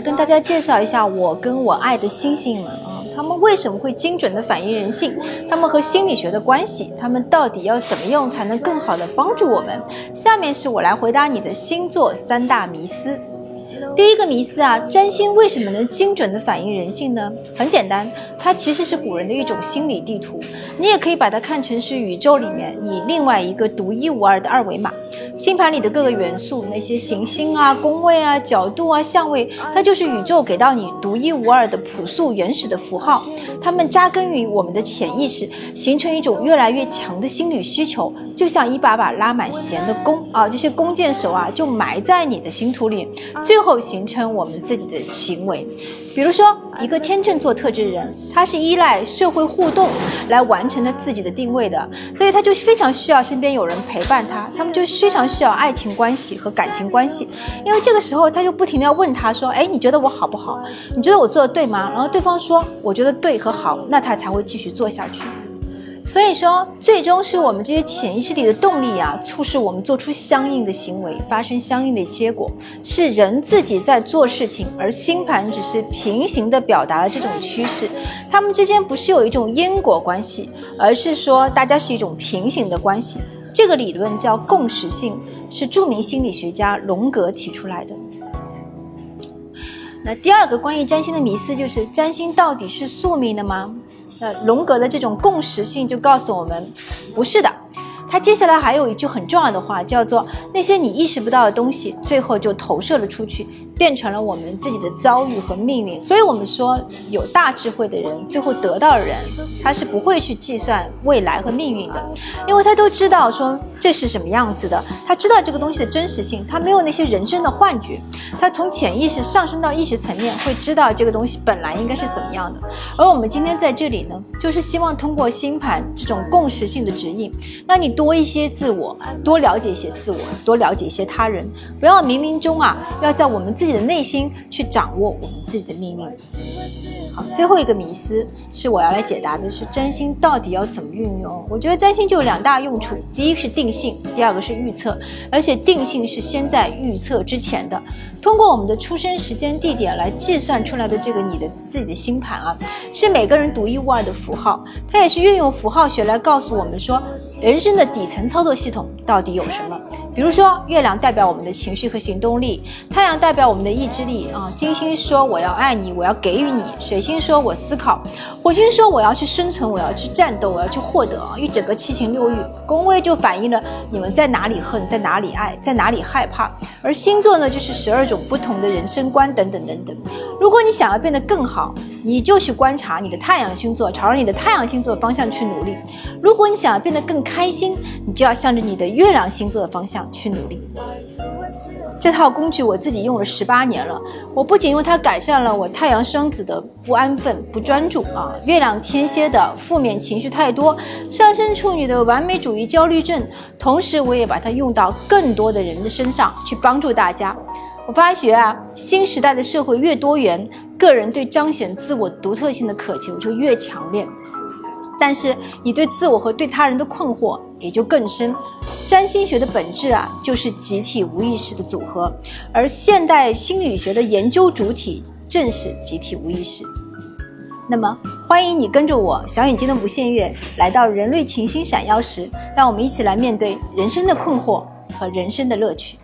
跟大家介绍一下我跟我爱的星星们啊，他们为什么会精准的反映人性？他们和心理学的关系，他们到底要怎么用才能更好的帮助我们？下面是我来回答你的星座三大迷思。第一个迷思啊，占星为什么能精准的反映人性呢？很简单，它其实是古人的一种心理地图，你也可以把它看成是宇宙里面你另外一个独一无二的二维码。星盘里的各个元素，那些行星啊、宫位啊、角度啊、相位，它就是宇宙给到你独一无二的朴素原始的符号。它们扎根于我们的潜意识，形成一种越来越强的心理需求，就像一把把拉满弦的弓啊，这些弓箭手啊就埋在你的星图里，最后形成我们自己的行为。比如说，一个天秤座特质人，他是依赖社会互动来完成他自己的定位的，所以他就非常需要身边有人陪伴他，他们就非常需要爱情关系和感情关系，因为这个时候他就不停的要问他说，哎，你觉得我好不好？你觉得我做的对吗？然后对方说，我觉得对和好，那他才会继续做下去。所以说，最终是我们这些潜意识里的动力啊，促使我们做出相应的行为，发生相应的结果，是人自己在做事情，而星盘只是平行的表达了这种趋势。他们之间不是有一种因果关系，而是说大家是一种平行的关系。这个理论叫共识性，是著名心理学家荣格提出来的。那第二个关于占星的迷思就是，占星到底是宿命的吗？那荣格的这种共识性就告诉我们，不是的。他接下来还有一句很重要的话，叫做那些你意识不到的东西，最后就投射了出去，变成了我们自己的遭遇和命运。所以，我们说有大智慧的人，最后得到的人，他是不会去计算未来和命运的，因为他都知道说这是什么样子的，他知道这个东西的真实性，他没有那些人生的幻觉，他从潜意识上升到意识层面，会知道这个东西本来应该是怎么样的。而我们今天在这里呢，就是希望通过星盘这种共识性的指引，让你。多一些自我，多了解一些自我，多了解一些他人，不要冥冥中啊，要在我们自己的内心去掌握我们自己的命运。好，最后一个迷思是我要来解答的，是占星到底要怎么运用？我觉得占星就有两大用处，第一个是定性，第二个是预测，而且定性是先在预测之前的。通过我们的出生时间、地点来计算出来的这个你的自己的星盘啊，是每个人独一无二的符号，它也是运用符号学来告诉我们说人生的底层操作系统到底有什么。比如说，月亮代表我们的情绪和行动力，太阳代表我们的意志力啊。金星说我要爱你，我要给予你；水星说我思考；火星说我要去生存，我要去战斗，我要去获得。一整个七情六欲，宫位就反映了你们在哪里恨，在哪里爱，在哪里害怕。而星座呢，就是十二种不同的人生观等等等等。如果你想要变得更好，你就去观察你的太阳星座，朝着你的太阳星座方向去努力。如果你想要变得更开心，你就要向着你的月亮星座的方向去努力。这套工具我自己用了十八年了，我不仅用它改善了我太阳双子的不安分、不专注啊，月亮天蝎的负面情绪太多，上升处女的完美主义焦虑症，同时我也把它用到更多的人的身上去帮助大家。我发觉啊，新时代的社会越多元，个人对彰显自我独特性的渴求就越强烈。但是你对自我和对他人的困惑也就更深。占星学的本质啊，就是集体无意识的组合，而现代心理学的研究主体正是集体无意识。那么，欢迎你跟着我小眼睛的无限月，来到人类群星闪耀时，让我们一起来面对人生的困惑和人生的乐趣。